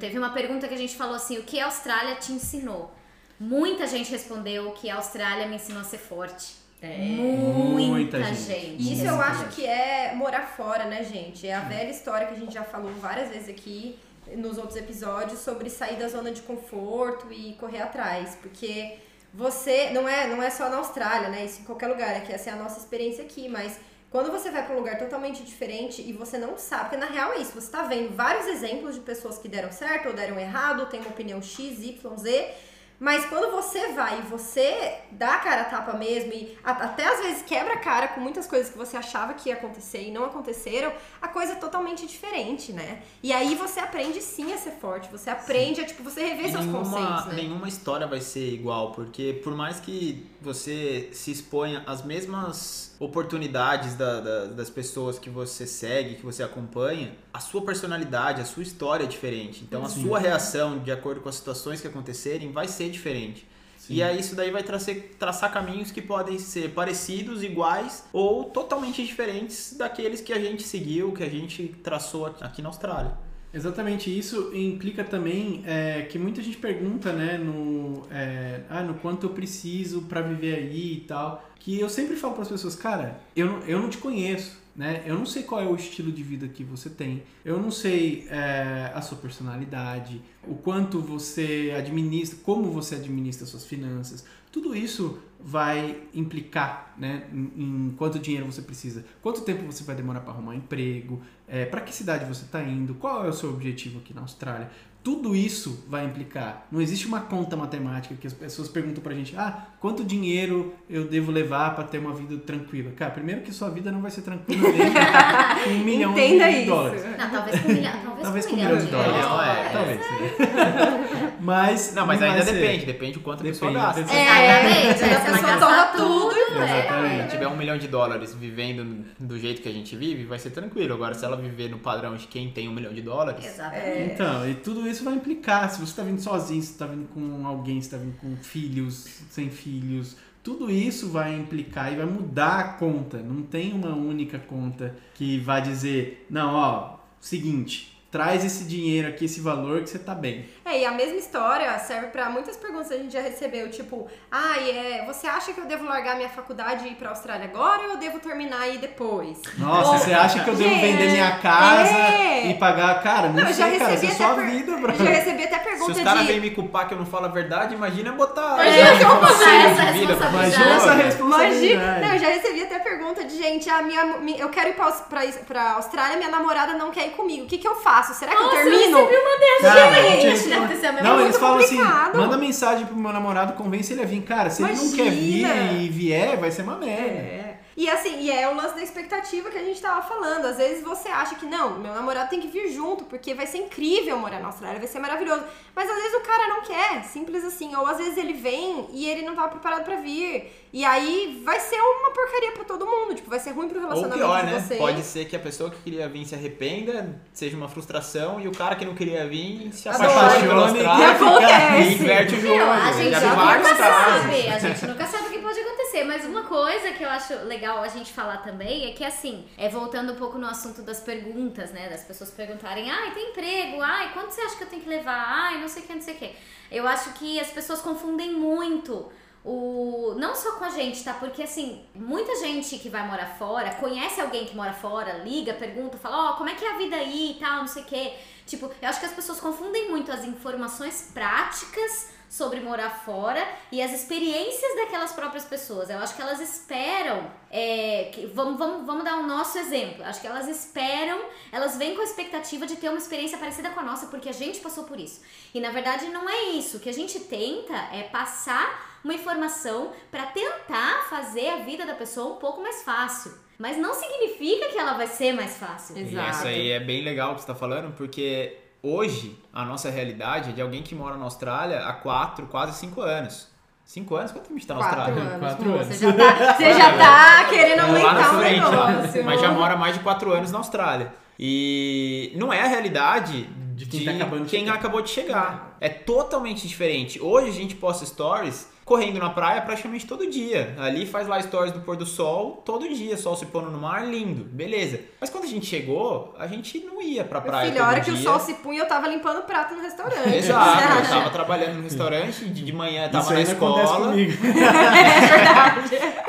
Teve uma pergunta que a gente falou assim: o que a Austrália te ensinou? Muita gente respondeu que a Austrália me ensinou a ser forte. Muita, Muita gente. gente. Isso eu acho que é morar fora, né, gente? É a velha história que a gente já falou várias vezes aqui nos outros episódios sobre sair da zona de conforto e correr atrás, porque você não é não é só na Austrália, né? Isso em qualquer lugar, é que essa é a nossa experiência aqui, mas quando você vai para um lugar totalmente diferente e você não sabe, porque na real é isso, você tá vendo vários exemplos de pessoas que deram certo ou deram errado, tem uma opinião X, Y, Z, mas quando você vai e você dá a cara a tapa mesmo e até às vezes quebra a cara com muitas coisas que você achava que ia acontecer e não aconteceram, a coisa é totalmente diferente, né? E aí você aprende sim a ser forte, você aprende a, tipo, você rever E seus nenhuma, conceitos, né? nenhuma história vai ser igual, porque por mais que você se exponha às mesmas oportunidades da- da- das pessoas que você segue, que você acompanha, a sua personalidade, a sua história é diferente. Então a sua reação, de acordo com as situações que acontecerem, vai ser diferente. E aí isso daí vai traçar, traçar caminhos que podem ser parecidos, iguais ou totalmente diferentes daqueles que a gente seguiu, que a gente traçou aqui na Austrália. Exatamente, isso implica também é, que muita gente pergunta, né, no, é, ah, no quanto eu preciso pra viver aí e tal. Que eu sempre falo para as pessoas, cara, eu não, eu não te conheço, né? Eu não sei qual é o estilo de vida que você tem. Eu não sei é, a sua personalidade, o quanto você administra, como você administra suas finanças. Tudo isso vai implicar, né, em, quanto dinheiro você precisa, quanto tempo você vai demorar para arrumar emprego, é, para que cidade você está indo, qual é o seu objetivo aqui na Austrália. Tudo isso vai implicar. Não existe uma conta matemática que as pessoas perguntam pra gente: ah, quanto dinheiro eu devo levar para ter uma vida tranquila? Cara, primeiro que sua vida não vai ser tranquila nem com um milhão de Entenda isso. dólares. Não, talvez com um milhão, talvez Talvez com um milhão milhão de dólares. Milhão, é. Talvez. mas Não, mas ainda ser. depende, depende do quanto a pessoa Depende. gasta. Depende. É, Exatamente. Aí a pessoa gastar torra tudo, tudo. é. Exatamente. Se tiver um milhão de dólares vivendo do jeito que a gente vive, vai ser tranquilo. Agora, se ela viver no padrão de quem tem um milhão de dólares, Exatamente. Então, e tudo isso vai implicar. Se você tá vindo sozinho, se você tá vindo com alguém, se tá vindo com filhos, sem filhos, tudo isso vai implicar e vai mudar a conta. Não tem uma única conta que vai dizer, não, ó, seguinte, traz esse dinheiro aqui, esse valor que você tá bem. É, e a mesma história serve pra muitas perguntas que a gente já recebeu, tipo, ai, é, você acha que eu devo largar minha faculdade e ir pra Austrália agora ou eu devo terminar aí depois? Nossa, Ou- você acha que eu devo Gente, vender minha casa é. e pagar? Cara, não, Não, eu já sei, cara, recebi essa é até sua per- vida, bro. Já recebi até se pergunta os caras de... vêm me culpar que eu não falo a verdade, imagina botar. Imagina se eu essa responsabilidade. Imagina essa responsabilidade. Imagina, não, eu já recebi até pergunta de gente, a minha, mi- eu quero ir pra, pra, pra Austrália, minha namorada não quer ir comigo. O que que eu faço? Será que Nossa, eu eu termino? recebi uma dessas, Cara, a gente. gente Deve ter sido a mesma Não, eles falam assim, complicado. manda mensagem pro meu namorado, convence ele a vir. Cara, se ele não quer vir Imagina. e vier, vai ser uma merda. É. E assim, e é o lance da expectativa que a gente tava falando. Às vezes você acha que não, meu namorado tem que vir junto, porque vai ser incrível morar na Austrália, vai ser maravilhoso. Mas às vezes o cara não quer, simples assim. Ou às vezes ele vem e ele não tava preparado pra vir. E aí vai ser uma porcaria pra todo mundo. Tipo, vai ser ruim pro Ou relacionamento pior, de né? vocês. Pode ser que a pessoa que queria vir se arrependa, seja uma frustração, e o cara que não queria vir se apaixone pela. Austrália Acontece. e inverte o jogo. Não, a gente nunca sabe. A gente nunca sabe o que pode acontecer. Mas uma coisa que eu acho legal a gente falar também é que, assim, é voltando um pouco no assunto das perguntas, né? Das pessoas perguntarem, ai, tem emprego? Ai, quanto você acha que eu tenho que levar? Ai, não sei o que, não sei o que. Eu acho que as pessoas confundem muito. O... Não só com a gente, tá? Porque assim, muita gente que vai morar fora, conhece alguém que mora fora, liga, pergunta, fala, ó, como é que é a vida aí e tal, não sei o quê. Tipo, eu acho que as pessoas confundem muito as informações práticas sobre morar fora e as experiências daquelas próprias pessoas. Eu acho que elas esperam. é, que- vamos, vamos, vamos dar o nosso exemplo. Acho que elas esperam, elas vêm com a expectativa de ter uma experiência parecida com a nossa, porque a gente passou por isso. E na verdade não é isso. O que a gente tenta é passar uma informação para tentar fazer a vida da pessoa um pouco mais fácil. Mas não significa que ela vai ser mais fácil. E Exato. isso aí é bem legal o que você tá falando, porque hoje a nossa realidade é de alguém que mora na Austrália há 4, quase 5 anos. 5 anos? Quanto a gente tá na Quatro Austrália? anos. Quatro anos. Você já tá, você já tá querendo lá aumentar o frente, lá. negócio. Mas já mora mais de 4 anos na Austrália. E não é a realidade De quem tá de quem chegar. acabou de chegar. É totalmente diferente. Hoje a gente posta stories correndo na praia praticamente todo dia. Ali faz lá stories do pôr do sol todo dia, sol se pondo no mar, lindo, beleza. Mas quando a gente chegou, a gente não ia pra praia filho, a hora que o dia. sol se punha, eu tava limpando prato no restaurante. Exato, eu tava trabalhando no restaurante, de de manhã tava Isso na escola. comigo.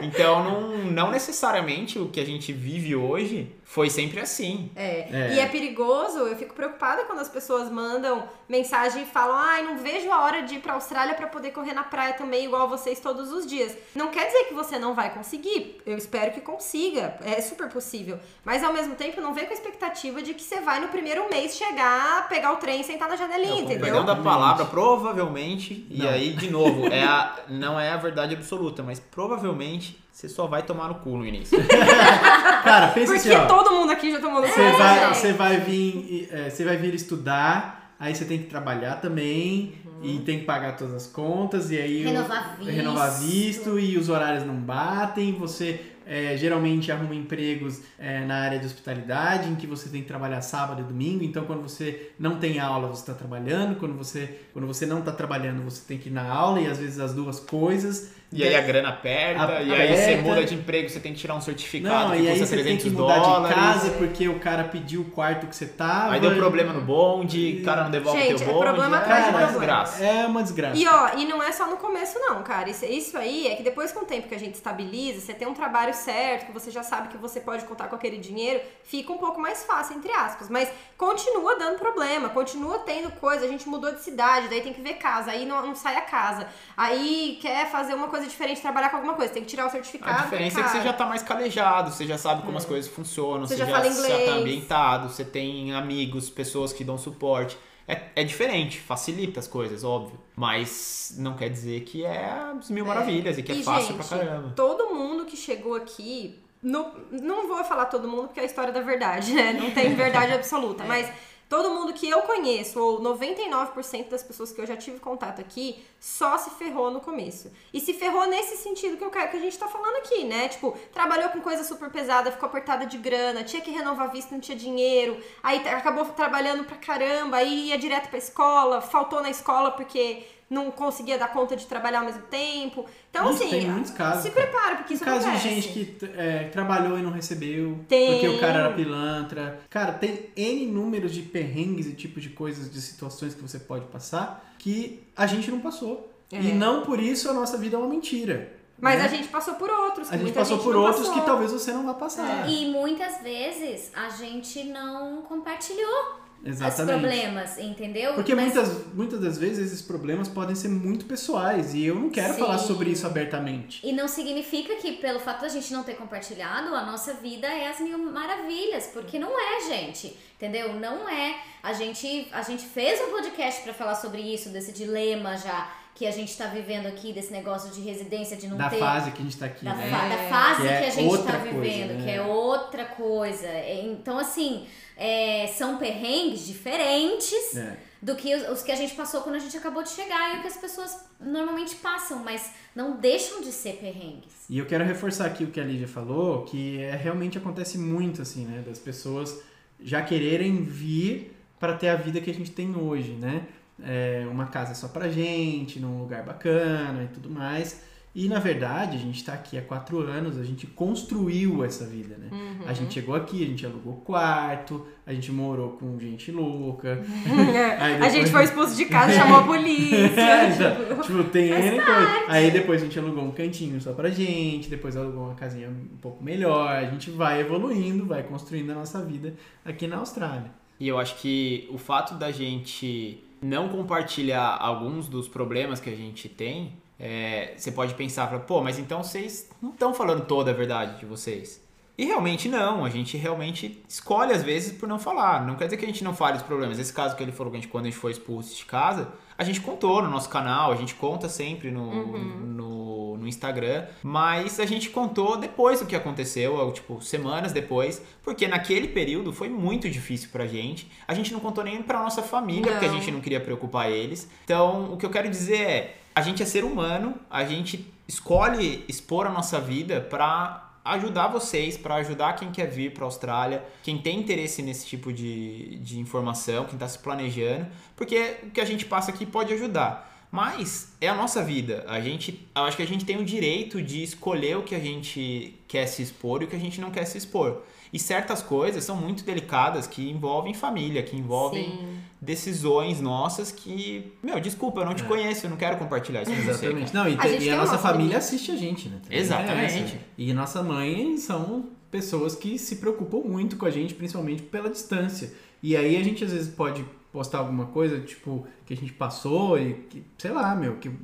Então, não, não necessariamente o que a gente vive hoje foi sempre assim. É. É. E é perigoso, eu fico preocupada quando as pessoas mandam mensagem e falam: ai, não vejo a hora de ir pra Austrália pra poder correr na praia também, igual vocês todos os dias. Não quer dizer que você não vai conseguir. Eu espero que consiga. É super possível. Mas ao mesmo tempo, não vem com a expectativa de que você vai no primeiro mês chegar, pegar o trem e sentar na janelinha, Não, entendeu? Perdão da palavra, provavelmente, e Não. aí, de novo, é a, não é a verdade absoluta, mas provavelmente você só vai tomar no cu no início. Cara, pensa Porque assim, ó. todo mundo aqui já tomou no Você cu. vai, gente. você vai vir, é, você vai vir estudar, aí você tem que trabalhar também e tem que pagar todas as contas e aí o- Renovar visto. renovar visto e os horários não batem. Você é, geralmente arruma empregos é, na área de hospitalidade em que você tem que trabalhar sábado e domingo. Então, quando você não tem aula, você está trabalhando. Quando você, quando você não está trabalhando, você tem que ir na aula e às vezes as duas coisas. E aí a grana aperta, A- e aí você aperta. muda de emprego, você tem que tirar um certificado Não, que e aí você tem 300 que mudar dólares. de casa porque o cara pediu o quarto que você tava. Aí deu problema no bonde, o cara não devolve Gente, teu é bonde. problema é atrás de uma problema. desgraça. É uma desgraça. E ó, e não é só no começo não, cara. Isso, isso aí é que depois com o tempo que a gente estabiliza, você tem um trabalho certo, que você já sabe que você pode contar com aquele dinheiro, fica um pouco mais fácil, entre aspas. Mas continua dando problema, continua tendo coisa. A gente mudou de cidade, daí tem que ver casa, aí não, não sai a casa. Aí quer fazer uma coisa diferente, trabalhar com alguma coisa, tem que tirar o certificado. A diferença é que você já tá mais calejado, você já sabe como as coisas funcionam, Você você, já já, fala já tá inglês. ambientado, você tem amigos, pessoas que dão suporte. É, é diferente, facilita as coisas, óbvio. Mas não quer dizer que é as mil maravilhas e que é E, fácil gente, pra caramba. Todo mundo que chegou aqui, no- não vou falar todo mundo porque é a história da verdade, né? Não tem verdade absoluta, mas Todo mundo que eu conheço, ou 99% das pessoas que eu já tive contato aqui, só se ferrou no começo. E se ferrou nesse sentido que eu quero que a gente tá falando aqui, né? Tipo, trabalhou com coisa super pesada, ficou apertada de grana, tinha que renovar visto, não tinha dinheiro, aí acabou trabalhando pra caramba, aí ia direto pra escola, faltou na escola porque não conseguia dar conta de trabalhar ao mesmo tempo. Então, Isso, assim, tem muitos casos, se prepara, porque isso Tem caso de acontece. gente que é, trabalhou e não recebeu, Tem. porque o cara era pilantra. Cara, tem N números de perrengues e tipos de coisas, de situações que você pode passar que a gente não passou. É. E não por isso a nossa vida é uma mentira. Mas né? a gente passou por outros. que A gente muita passou por não outros passou. que talvez você não vá passar. E muitas vezes a gente não compartilhou os Exatamente. problemas, entendeu? Porque Mas- muitas, muitas das vezes esses problemas podem ser muito pessoais e eu não quero Sim. falar sobre isso abertamente. E não significa que pelo fato da gente não ter compartilhado, a nossa vida é as mil maravilhas, porque não é, gente. Entendeu? Não é. A gente, a gente fez um podcast pra falar sobre isso, desse dilema já que a gente tá vivendo aqui, desse negócio de residência, de não Da ter. fase que a gente tá aqui, da, né? fa- da fase Que que, é a gente tá coisa, vivendo, né? que é outra coisa. É, Então, assim, é, são perrengues diferentes É. do que os, os que a gente passou quando a gente acabou de chegar e o que as pessoas normalmente passam, mas não deixam de ser perrengues. E eu quero reforçar aqui o que a Lídia falou, que é, realmente acontece muito, assim, né? Das pessoas já quererem vir para ter a vida que a gente tem hoje, né? É, uma casa só pra gente, num lugar bacana e tudo mais. E na verdade, a gente tá aqui há quatro anos, a gente construiu essa vida, né? A gente chegou aqui, a gente alugou quarto, a gente morou com gente louca. Aí a depois- gente foi expulso de casa, chamou a polícia. É, então, tipo, tem N coisa. Aí depois a gente alugou um cantinho só pra gente, depois alugou uma casinha um pouco melhor. A gente vai evoluindo, vai construindo a nossa vida aqui na Austrália. E eu acho que o fato da gente não compartilhar alguns dos problemas que a gente tem, é, você pode pensar, pô, mas então vocês não estão falando toda a verdade de vocês. E realmente não, a gente realmente escolhe às vezes por não falar. Não quer dizer que a gente não fale os problemas. Esse caso que ele falou que a gente, quando a gente foi expulso de casa, a gente contou no nosso canal, a gente conta sempre no, no, no Instagram, mas a gente contou depois do que aconteceu, tipo, semanas depois, porque naquele período foi muito difícil pra gente. A gente não contou nem pra nossa família, porque a Não. gente não queria preocupar eles. Então, o que eu quero dizer é, a gente é ser humano, a gente escolhe expor a nossa vida pra ajudar vocês, pra ajudar quem quer vir pra Austrália, quem tem interesse nesse tipo de, de informação, quem tá se planejando, porque o que a gente passa aqui pode ajudar. Mas é a nossa vida. A gente, eu acho que a gente tem o direito de escolher o que a gente quer se expor e o que a gente não quer se expor. E certas coisas são muito delicadas que envolvem família, que envolvem Sim. decisões nossas que, meu, desculpa, eu não te conheço, eu não quero compartilhar isso com você. Exatamente. Não, e, A e a nossa nosso família limite. assiste a gente, né? Também Exatamente. é. E nossa mãe são pessoas que se preocupam muito com a gente, principalmente pela distância. E aí a gente às vezes pode postar alguma coisa, tipo, que a gente passou e que, sei lá, meu, que uh,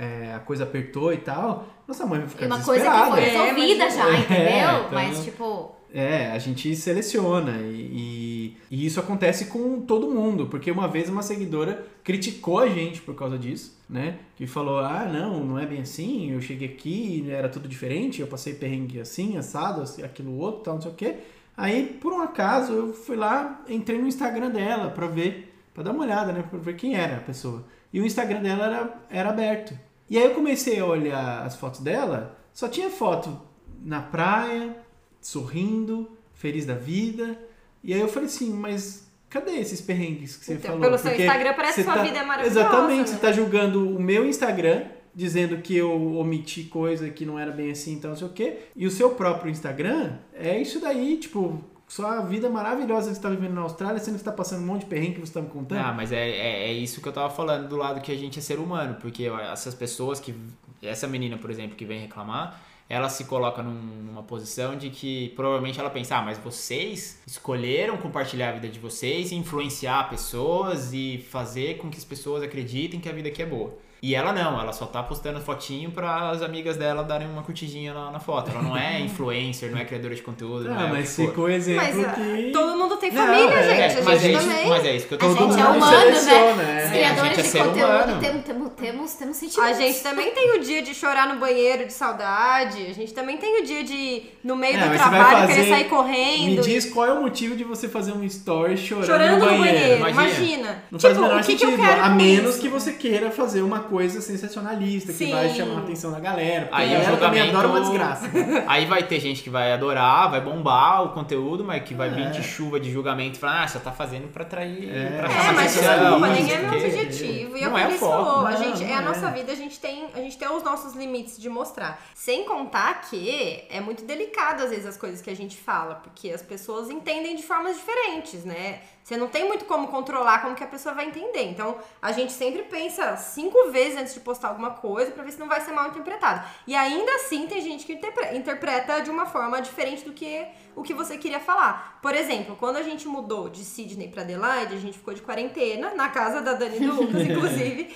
é, a coisa apertou e tal. Nossa mãe vai ficar E uma coisa que desesperada. foi É, resolvida mas- já, É, entendeu? então- Mas, tipo, É, a gente seleciona e, e- e isso acontece com todo mundo, porque uma vez uma seguidora criticou a gente por causa disso, né? Que falou, ah, não, não é bem assim, eu cheguei aqui, era tudo diferente, eu passei perrengue assim, assado, assim, aquilo outro, tal, não sei o quê. Aí, por um acaso, eu fui lá, entrei no Instagram dela pra ver, pra dar uma olhada, né? Pra ver quem era a pessoa. E o Instagram dela era, era aberto. E aí eu comecei a olhar as fotos dela, só tinha foto na praia, sorrindo, feliz da vida. E aí eu falei assim, mas cadê esses perrengues que você Então, falou? pelo seu Porque Instagram parece que sua tá- vida é maravilhosa, Exatamente, né? você tá julgando o meu Instagram, dizendo que eu omiti coisa que não era bem assim, então não sei o quê. E o seu próprio Instagram é isso daí, tipo, só a vida maravilhosa que você tá vivendo na Austrália, sendo que você tá passando um monte de perrengue que você tá me contando. Ah, mas é, é, é isso que eu tava falando do lado que a gente é ser humano, porque essas pessoas que. Essa menina, por exemplo, que vem reclamar, ela se coloca num- numa posição de que provavelmente ela pensa, ah, mas vocês escolheram compartilhar a vida de vocês, influenciar pessoas e fazer com que as pessoas acreditem que a vida aqui é boa. E ela não, ela só tá postando fotinho para as amigas dela darem uma curtidinha na, na foto. Ela não é influencer, não é criadora de conteúdo. não Ah, é o mas que ficou exemplo Mas ah, que... todo mundo tem Não, família, é, gente. É, a mas, gente é mas é isso que eu tô A Todo gente é mundo humano, né? é. Os A criadores gente é de ser conteúdo temos, temos, temos, temos sentimentos. A gente também tem o dia de chorar no banheiro de saudade. A gente também tem o dia de, no meio É, do trabalho, querer fazer- sair Me correndo. diz qual é o motivo de você fazer um story chorando, Chorando no banheiro. Imagina. imagina. Não tipo, faz o menor o que, que sentido. eu quero a menos isso? que você queira fazer uma coisa sensacionalista, que Sim. vai chamar a atenção da galera. Aí a o galera também julgamento- adora uma desgraça. Aí vai ter gente que vai adorar, vai bombar o conteúdo, mas que vai vir É. de chuva de julgamento e falar, ah, você tá fazendo pra atrair. É. pra É, mas desculpa, não nem é o meu quê. objetivo. E é Não o é que o ele foco. falou. a Não, gente, é a nossa é. vida, a gente, tem, a gente tem os nossos limites de mostrar. Sem contar que é muito delicado, às vezes, as coisas que a gente fala, porque as pessoas entendem de formas diferentes, né? Você não tem muito como controlar como que a pessoa vai entender. Então, a gente sempre pensa cinco vezes antes de postar alguma coisa pra ver se não vai ser mal interpretado. E ainda assim, tem gente que interpre- interpreta de uma forma diferente do que o que você queria falar. Por exemplo, quando a gente mudou de Sydney pra Adelaide, a gente ficou de quarentena, na casa da Dani Lucas, inclusive.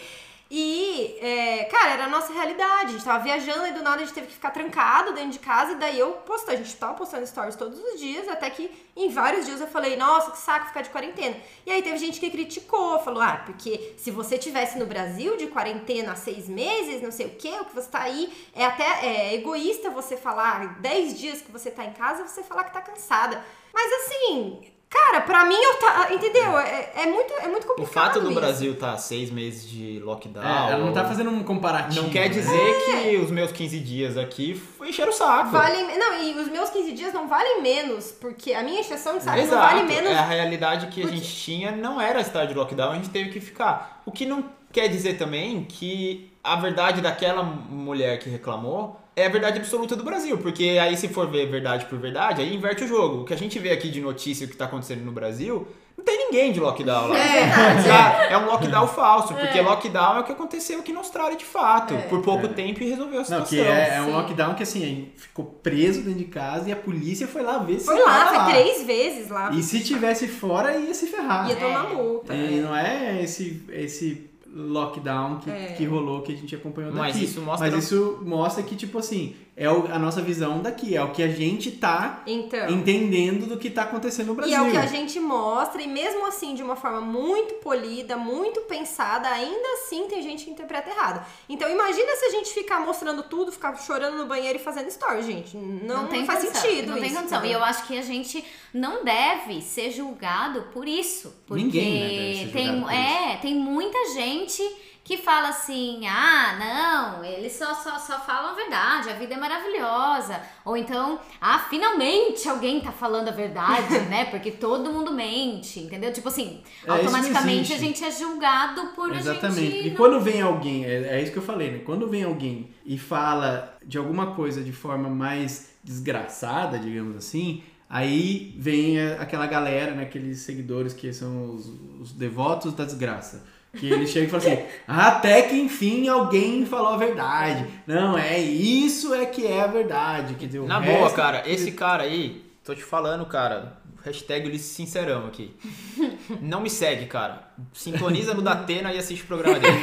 E, é, cara, era a nossa realidade. A gente tava viajando e do nada a gente teve que ficar trancado dentro de casa. E daí eu postei, a gente tava postando stories todos os dias, até que em vários dias eu falei, nossa, que saco ficar de quarentena. E aí teve gente que criticou, falou, ah, porque se você tivesse no Brasil de quarentena há seis meses, não sei o que, o que você tá aí, é até é, egoísta você falar 10 dias que você tá em casa, você falar que tá cansada. Mas assim, cara, pra mim eu tá. Entendeu? É, é muito, é muito O complicado. fato do isso. Brasil tá seis meses de lockdown. É, ela não tá fazendo um comparativo. Não quer né? dizer que os meus 15 dias aqui foi encher o saco. Valem, não, e os meus 15 dias não valem menos, porque a minha exceção de saco não Exato. vale menos. É, a realidade que a Porque- gente tinha não era estar de lockdown, a gente teve que ficar. O que não quer dizer também que a verdade daquela mulher que reclamou é a verdade absoluta do Brasil, porque aí se for ver verdade por verdade, aí inverte o jogo. O que a gente vê aqui de notícia que tá acontecendo no Brasil, não tem ninguém de lockdown lá. É. Tá? É um lockdown falso, porque lockdown é o que aconteceu aqui na Austrália de fato, por pouco É. tempo e resolveu a Não, situação. que é, é um lockdown que assim, ficou preso dentro de casa e a polícia foi lá ver se Foi lá, foi três vezes lá. E se tivesse fora, ia se ferrar. Ia tomar É. multa. E não é esse, esse lockdown que, É. que rolou que a gente acompanhou daqui. Mas isso mostra- Mas isso mostra que, tipo assim, é o- a nossa visão daqui, é o que a gente tá Então. entendendo do que tá acontecendo no E Brasil. é o que a gente mostra, e mesmo assim, de uma forma muito polida, muito pensada, ainda assim tem gente que interpreta errado. Então imagina se a gente ficar mostrando tudo, ficar chorando no banheiro e fazendo story, gente. Não, tem faz condição, sentido Não tem isso, condição. E eu acho que a gente não deve ser julgado por isso. Porque Ninguém, né, deve ser tem, por é, tem muita gente que fala assim: ah, não, eles só, só, só falam a verdade, a vida é maravilhosa. Ou então, ah, finalmente alguém tá falando a verdade, né? Porque todo mundo mente, entendeu? Tipo assim, É, automaticamente a gente é julgado por a Exatamente. gente. E quando vem alguém, é, é isso que eu falei, né? Quando vem alguém e fala de alguma coisa de forma mais desgraçada, digamos assim, aí vem a- aquela galera, né? Aqueles seguidores que são os, os devotos da desgraça. Que eles chegam e falam assim, até que enfim alguém falou a verdade. Não, é isso é que é a verdade. Que deu Na boa, cara, esse cara aí, tô te falando, cara, hashtag Ulisses Sincerão aqui. Não me segue, cara. Sintoniza no Datena e assiste o programa dele.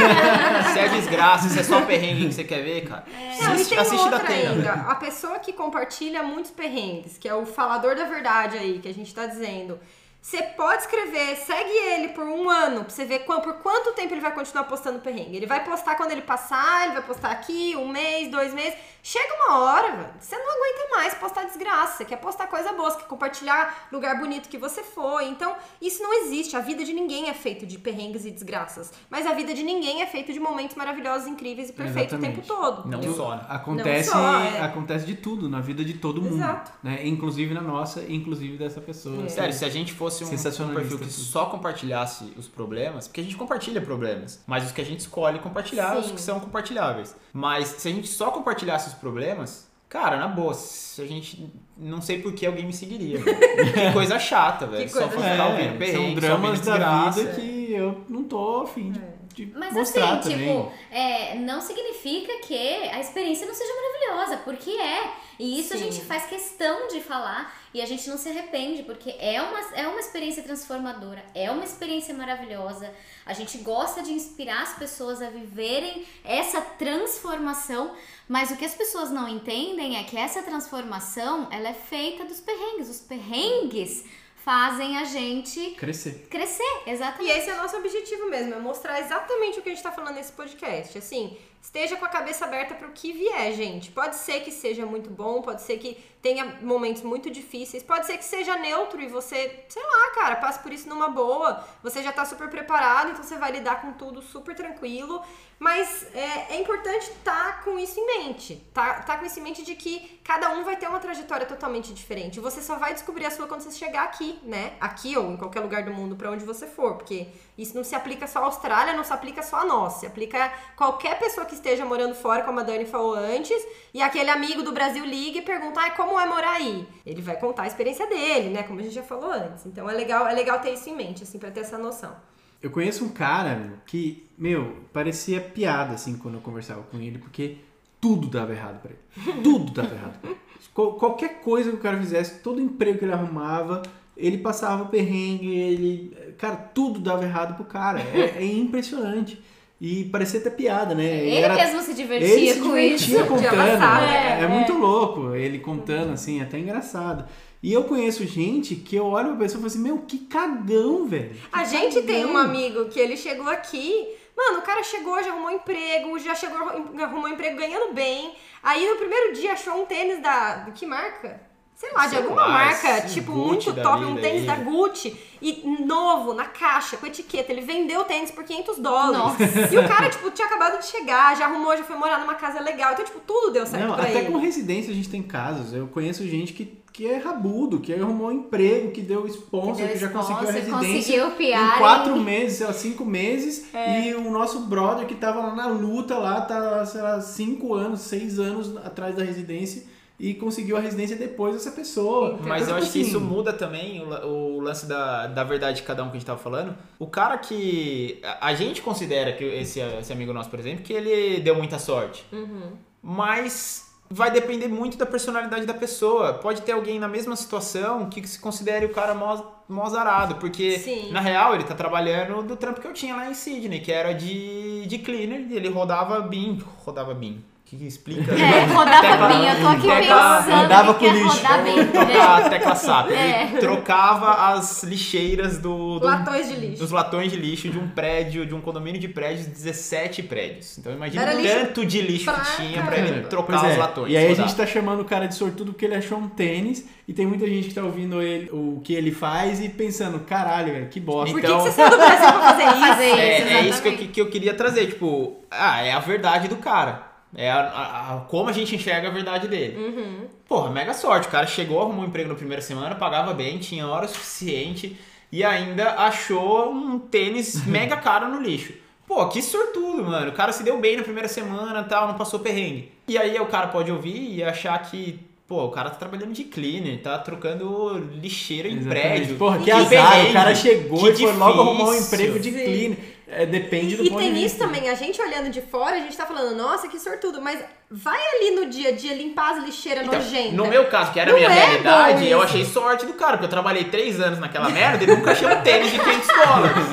se é desgraça, se é só perrengue que você quer ver, cara. E assiste assiste Datena. ainda. A pessoa que compartilha muitos perrengues, que é o falador da verdade aí, que a gente tá dizendo. Você pode escrever, segue ele por um ano, pra você ver quan- por quanto tempo ele vai continuar postando perrengue. Ele vai postar quando ele passar, ele vai postar aqui, um mês, dois meses. Chega uma hora, velho, você não aguenta mais postar desgraça. Você quer postar coisa boa, você quer compartilhar lugar bonito que você foi. Então, isso não existe. A vida de ninguém é feita de perrengues e desgraças. Mas a vida de ninguém é feita de momentos maravilhosos, incríveis e perfeitos o tempo Exatamente. todo. Não entendeu? só, né? Acontece, Não só, é. acontece de tudo na vida de todo mundo. Exato. Né? Inclusive na nossa, inclusive dessa pessoa. É. Sério, se a gente fosse um, um Sensacionalista perfil que só compartilhasse os problemas, porque a gente compartilha problemas, mas os que a gente escolhe compartilhar, os Sim. que são compartilháveis. Mas se a gente só compartilhasse os problemas, cara, na boa, se a gente. Não sei por que alguém me seguiria. que coisa chata, velho. Que Só coisa ficar É, ouvindo são dramas da vida que eu não tô afim de de Mas mostrar assim, também. tipo, é, não significa que a experiência não seja maravilhosa, porque é. E isso a Sim. gente faz questão de falar e a gente não se arrepende, porque é uma, é uma experiência transformadora, é uma experiência maravilhosa. A gente gosta de inspirar as pessoas a viverem essa transformação, mas o que as pessoas não entendem é que essa transformação ela é feita dos perrengues. Os perrengues fazem a gente Crescer. crescer, E exatamente. esse é o nosso objetivo mesmo, é mostrar exatamente o que a gente tá falando nesse podcast. Assim, esteja com a cabeça aberta pro que vier, gente. Pode ser que seja muito bom, pode ser que tenha momentos muito difíceis, pode ser que seja neutro e você, sei lá, cara, passe por isso numa boa. Você já tá super preparado, então você vai lidar com tudo super tranquilo. Mas é, é importante estar com isso em mente. Tá, tá com isso em mente de que cada um vai ter uma trajetória totalmente diferente. Você só vai descobrir a sua quando você chegar aqui, né? Aqui ou em qualquer lugar do mundo, pra onde você for. Porque isso não se aplica só à Austrália, não se aplica só a nós. Se aplica a qualquer pessoa que esteja morando fora, como a Dani falou antes, e aquele amigo do Brasil liga e pergunta, ah, como é morar aí? Ele vai contar a experiência dele, né? Como a gente já falou antes. Então é legal, é legal ter isso em mente, assim, pra ter essa noção. Eu conheço um cara que, meu, parecia piada, assim, quando eu conversava com ele, porque tudo dava errado pra ele. Tudo dava errado. Qual- qualquer coisa que o cara fizesse, todo emprego que ele arrumava, ele passava perrengue, ele. Cara, tudo dava errado pro cara. É, é impressionante. E parecia até piada, né? Ele era- mesmo se divertia ele se com divertia isso. contando. É, é. é muito louco ele contando, assim, até engraçado. E eu conheço gente que eu olho pra pessoa e falo assim, meu, que cagão, velho. Que A gente tem um amigo que ele chegou aqui. Mano, o cara chegou, já arrumou emprego, já chegou, arrumou emprego ganhando bem. Aí no primeiro dia achou um tênis da. que marca? Sei lá, de Sei alguma lá, marca, esse tipo, Gucci muito top, um tênis aí. da Gucci. E novo, na caixa, com etiqueta. Ele vendeu o tênis por 500 dólares. Nossa. E o cara, tipo, tinha acabado de chegar, já arrumou, já foi morar numa casa legal. Então, tipo, tudo deu certo Não, pra até ele. com residência a gente tem casos. Eu conheço gente que, que é rabudo, que arrumou um emprego, que deu sponsor, Que que, deu já conseguiu a residência conseguiu PR em quatro meses, sei lá, cinco meses. É. E o nosso brother que tava lá na luta, lá, tá, sei lá, cinco anos, seis anos atrás da residência e conseguiu a residência depois dessa pessoa. Mas Então, eu acho que assim, isso muda também o, o lance da, da verdade de cada um que a gente tava falando. O cara que. A gente considera que esse, esse amigo nosso, por exemplo, que ele deu muita sorte. Uhum. Mas vai depender muito da personalidade da pessoa. Pode ter alguém na mesma situação que se considere o cara mó, azarado. Porque, Sim. na real, ele tá trabalhando do trampo que eu tinha lá em Sydney, que era de, de cleaner. E ele rodava BIM. Rodava BIM. Que que explica? É, rodava Tecla- bem, eu tô aqui tecla- pensando rodava que com é lixo. rodar bem. Trocar a tecla SAP. É. Ele trocava as lixeiras do, do- Latões de lixo. dos latões de lixo de um prédio, de um condomínio de prédios, 17 prédios. Então imagina Era o tanto de lixo pra que tinha pra ele caramba. trocar Pois é, os latões. E aí a rodar. gente tá chamando o cara de sortudo porque ele achou um tênis e tem muita gente que tá ouvindo ele, o que ele faz e pensando, caralho, velho, que bosta. Por que, Então- que você saiu do Brasil pra fazer isso? Fazer isso, É, é isso que eu, que eu queria trazer, tipo, ah, é a verdade do cara. É a, a- a- como a gente enxerga a verdade dele. Uhum. Porra, mega sorte. O cara chegou, arrumou um emprego na primeira semana, pagava bem, tinha hora suficiente e ainda achou um tênis mega caro no lixo. Pô, que sortudo, mano. O cara se deu bem na primeira semana e tal, não passou perrengue. E aí o cara pode ouvir e achar que, pô, o cara tá trabalhando de cleaner, tá trocando lixeira em Exatamente. prédio. Porra, que, Que azar, perrengue, o cara chegou que e foi logo arrumar um emprego de cleaner. É, depende do E, e ponto de tem isso vista. também, a gente olhando de fora, a gente tá falando, nossa, que sortudo, mas vai ali no dia a dia limpar as lixeiras Então, nojentas. no meu caso, que era a minha é realidade, eu achei sorte do cara, porque eu trabalhei três anos naquela merda e nunca achei um tênis de 500 dólares.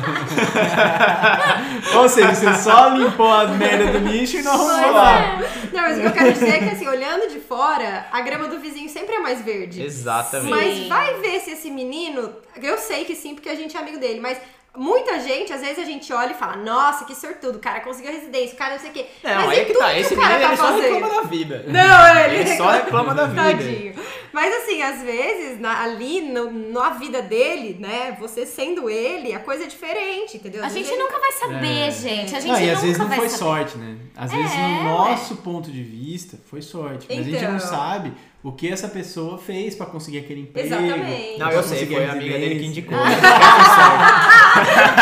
Ou seja, você só limpou a merda do lixo e não arrumou lá. é. Não, mas o que eu quero dizer é que assim, olhando de fora, a grama do vizinho sempre é mais verde. Exatamente. Mas vai ver se esse menino. Eu sei que sim, porque a gente é amigo dele, mas. Muita gente, às vezes a gente olha e fala, nossa, que sortudo, o cara conseguiu residência, o cara não sei o quê. Não, mas aí e é que tudo tá. Esse o cara menino tá ele só fazendo? reclama da vida. Não, ele, Ele só reclama da vida. Tadinho. Mas assim, às vezes, na- ali no, na vida dele, né, você sendo ele, a coisa é diferente, entendeu? A Às gente vezes ele- nunca vai saber, É. gente. A gente Não, e nunca às vezes não foi saber. sorte, né? Às vezes, É, no nosso ponto de vista, foi sorte. Mas a gente Então. não sabe o que essa pessoa fez pra conseguir aquele emprego. Exatamente. Não, eu sei, foi a amiga dele que indicou. né?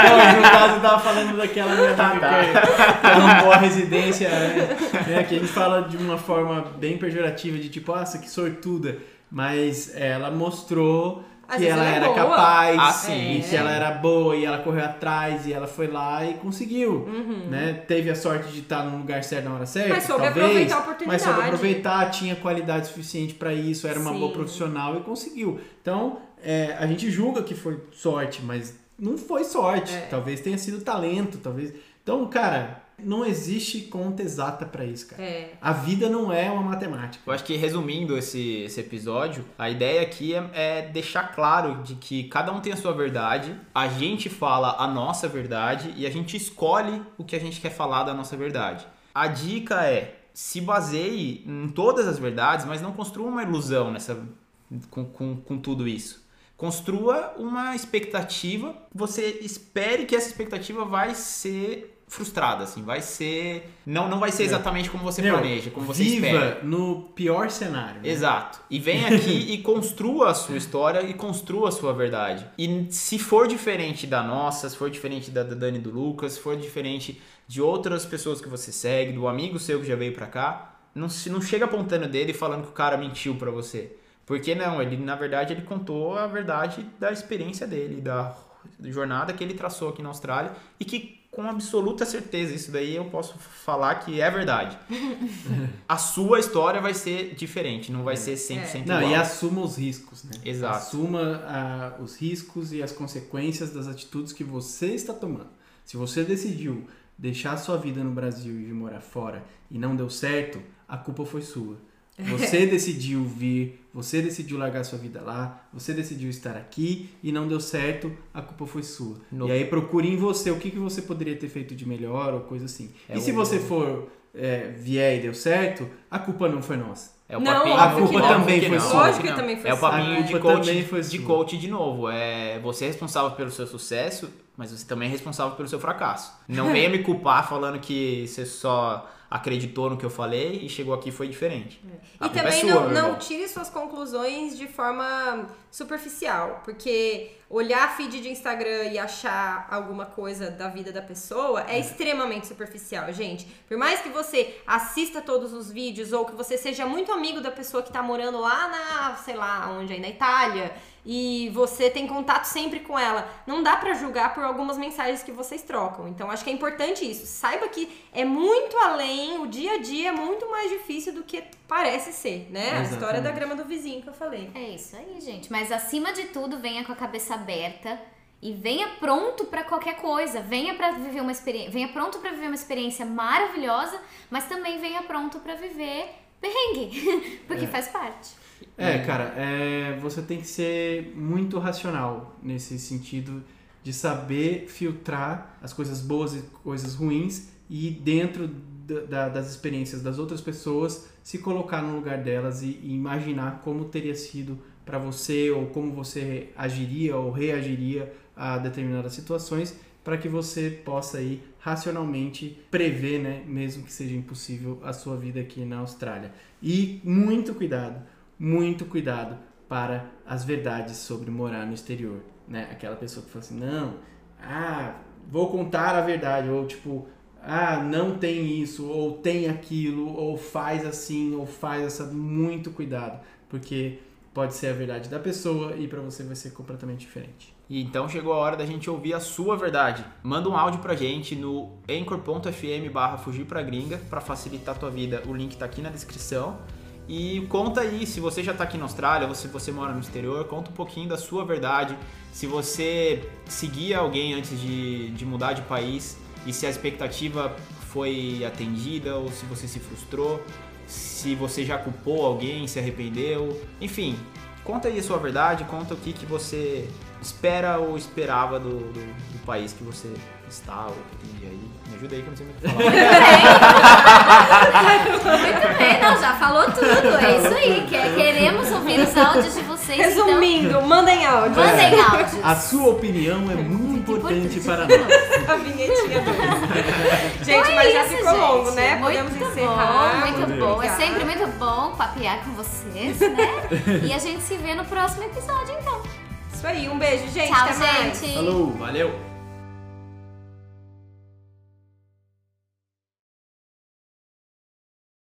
Não, mas no caso eu tava falando daquela minha Tá, amiga que, que arrumou a residência, né? né, Que a gente fala de uma forma bem pejorativa, de tipo, nossa, que sortuda. Mas ela mostrou Às que ela ela é era boa. capaz, Ah, sim, e que ela era boa, e ela correu atrás, e ela foi lá e conseguiu, né? Teve a sorte de estar no lugar certo na hora certa, Uhum. Mas soube talvez, aproveitar a oportunidade. mas soube aproveitar, tinha qualidade suficiente pra isso, era uma Sim. boa profissional e conseguiu. Então, é, a gente julga que foi sorte, mas não foi sorte. É. Talvez tenha sido talento, talvez. Então, cara, não existe conta exata pra isso, cara. É. A vida não é uma matemática. Eu acho que resumindo esse, esse episódio, a ideia aqui é, é deixar claro de que cada um tem a sua verdade, a gente fala a nossa verdade e a gente escolhe o que a gente quer falar da nossa verdade. A dica é se baseie em todas as verdades, mas não construa uma ilusão nessa com, com, com tudo isso. Construa uma expectativa, você espere que essa expectativa vai ser frustrada, assim, vai ser. Não, não vai ser exatamente como você Meu, planeja, como você viva espera. no pior cenário. né? Exato. E vem aqui e construa a sua história e construa a sua verdade. E se for diferente da nossa, se for diferente da, da Dani e do Lucas, se for diferente de outras pessoas que você segue, do amigo seu que já veio pra cá, não, se, não chega apontando dele e falando que o cara mentiu pra você. Porque não, ele na verdade ele contou a verdade da experiência dele, da jornada que ele traçou aqui na Austrália e que com absoluta certeza isso daí eu posso falar que é verdade. a sua história vai ser diferente, não vai ser 100% Não, igual. e assuma os riscos, né? Exato. Assuma ah, os riscos e as consequências das atitudes que você está tomando. Se você decidiu deixar a sua vida no Brasil e vir morar fora e não deu certo, a culpa foi sua. Você decidiu vir, você decidiu largar sua vida lá, você decidiu estar aqui e não deu certo, a culpa foi sua. No- E aí procure em você o que, que você poderia ter feito de melhor ou coisa assim. É e se você for é, vier e deu certo, a culpa não foi nossa. É o Não, papinho, óbvio não. também que foi sua. Lógico que também foi É o papinho A de culpa coach, também foi de coach de novo. É, você é responsável pelo seu sucesso, mas você também é responsável pelo seu fracasso. Não venha me culpar falando que você só acreditou no que eu falei e chegou aqui e foi diferente. A E culpa também é sua, não, não tire suas conclusões de forma superficial, porque olhar feed de Instagram e achar alguma coisa da vida da pessoa é extremamente superficial, gente. Por mais que você assista todos os vídeos ou que você seja muito amigo da pessoa que tá morando lá na, sei lá, onde aí na Itália, e você tem contato sempre com ela, não dá pra julgar por algumas mensagens que vocês trocam. Então acho que é importante isso. Saiba que é muito além, o dia a dia é muito mais difícil do que parece ser, né? A história da Exatamente. grama do vizinho que eu falei. É isso aí, gente. Mas acima de tudo, venha com a cabeça aberta e venha pronto pra qualquer coisa. Venha para viver uma experiência, venha pronto pra viver uma experiência maravilhosa, mas também venha pronto pra viver perrengue, porque faz parte. É, cara, é, você tem que ser muito racional nesse sentido de saber filtrar as coisas boas e coisas ruins e dentro da- da- das experiências das outras pessoas se colocar no lugar delas e, e imaginar como teria sido para você ou como você agiria ou reagiria a determinadas situações para que você possa aí racionalmente prever, né, mesmo que seja impossível a sua vida aqui na Austrália. E muito cuidado, muito cuidado para as verdades sobre morar no exterior, né? Aquela pessoa que fala assim, não, ah, vou contar a verdade, ou tipo, ah, não tem isso, ou tem aquilo, ou faz assim, ou faz essa, muito cuidado, porque pode ser a verdade da pessoa e para você vai ser completamente diferente. E então chegou a hora da gente ouvir a sua verdade. Manda um áudio pra gente no anchor.fm barra fugir pra gringa pra facilitar a tua vida. O link tá aqui na descrição. E conta aí, se você já tá aqui na Austrália ou se você mora no exterior, conta um pouquinho da sua verdade. Se você seguia alguém antes de, de mudar de país e se a expectativa foi atendida ou se você se frustrou, se você já culpou alguém, se arrependeu, enfim, conta aí a sua verdade, conta o que, que você espera ou esperava do, do, do país que você está ou pretendia aí. Me ajuda aí que eu não sei muito falar. Muito bem, não, já falou tudo. É isso aí. que- Queremos ouvir os áudios de vocês. Resumindo, mandem áudio. então, mandem áudios. A sua opinião é muito importante para nós. A vinhetinha do Gente, Então é mas já isso, ficou gente. longo, né? Muito Podemos bom, encerrar. Muito Podemos. bom. É sempre muito bom papear com vocês, né? e a gente se vê no próximo episódio, então. Isso aí, um beijo, gente. Tchau, Até mais. gente. Falou! Valeu!